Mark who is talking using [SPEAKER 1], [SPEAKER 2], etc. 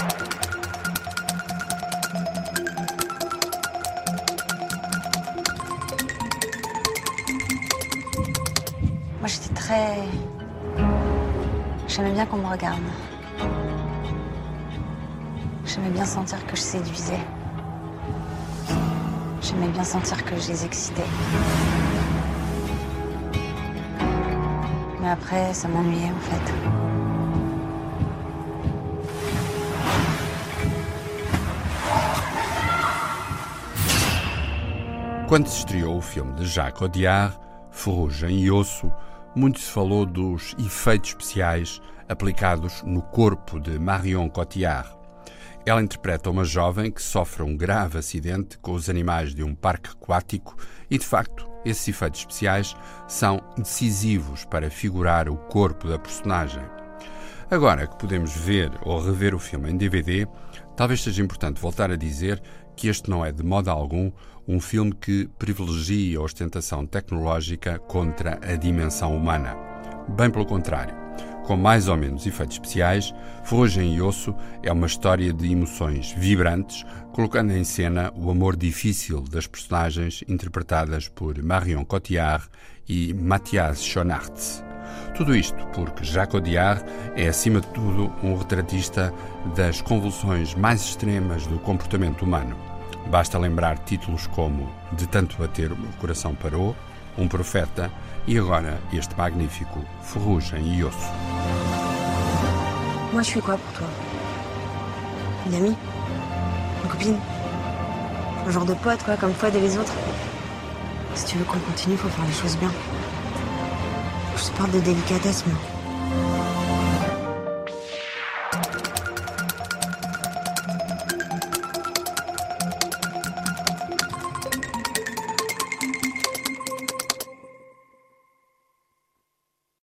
[SPEAKER 1] Moi, j'étais très. J'aimais bien qu'on me regarde. J'aimais bien sentir que je séduisais. J'aimais bien sentir que je les excitais. Mais après, ça m'ennuyait en fait.
[SPEAKER 2] Quando se estreou o filme de Jacques Audiard, Ferrugem e Osso, muito se falou dos efeitos especiais aplicados no corpo de Marion Cotillard. Ela interpreta uma jovem que sofre um grave acidente com os animais de um parque aquático e, de facto, esses efeitos especiais são decisivos para figurar o corpo da personagem. Agora que podemos ver ou rever o filme em DVD, talvez seja importante voltar a dizer que este não é de modo algum um filme que privilegia a ostentação tecnológica contra a dimensão humana. Bem pelo contrário. Com mais ou menos efeitos especiais, Ferrugem e Osso é uma história de emoções vibrantes, colocando em cena o amor difícil das personagens interpretadas por Marion Cotillard e Mathias Schoenaerts. Tudo isto porque Jacques Audiard é, acima de tudo, um retratista das convulsões mais extremas do comportamento humano. Basta lembrar títulos como De tanto bater o coração parou, Um profeta e agora este magnífico Ferrugem e Osso.
[SPEAKER 3] Moi, je suis quoi pour toi Une amie Une copine Un genre de pote, quoi, comme Fouad et les autres Si tu veux qu'on continue, faut faire les choses bien. Je parle de délicatesse, moi.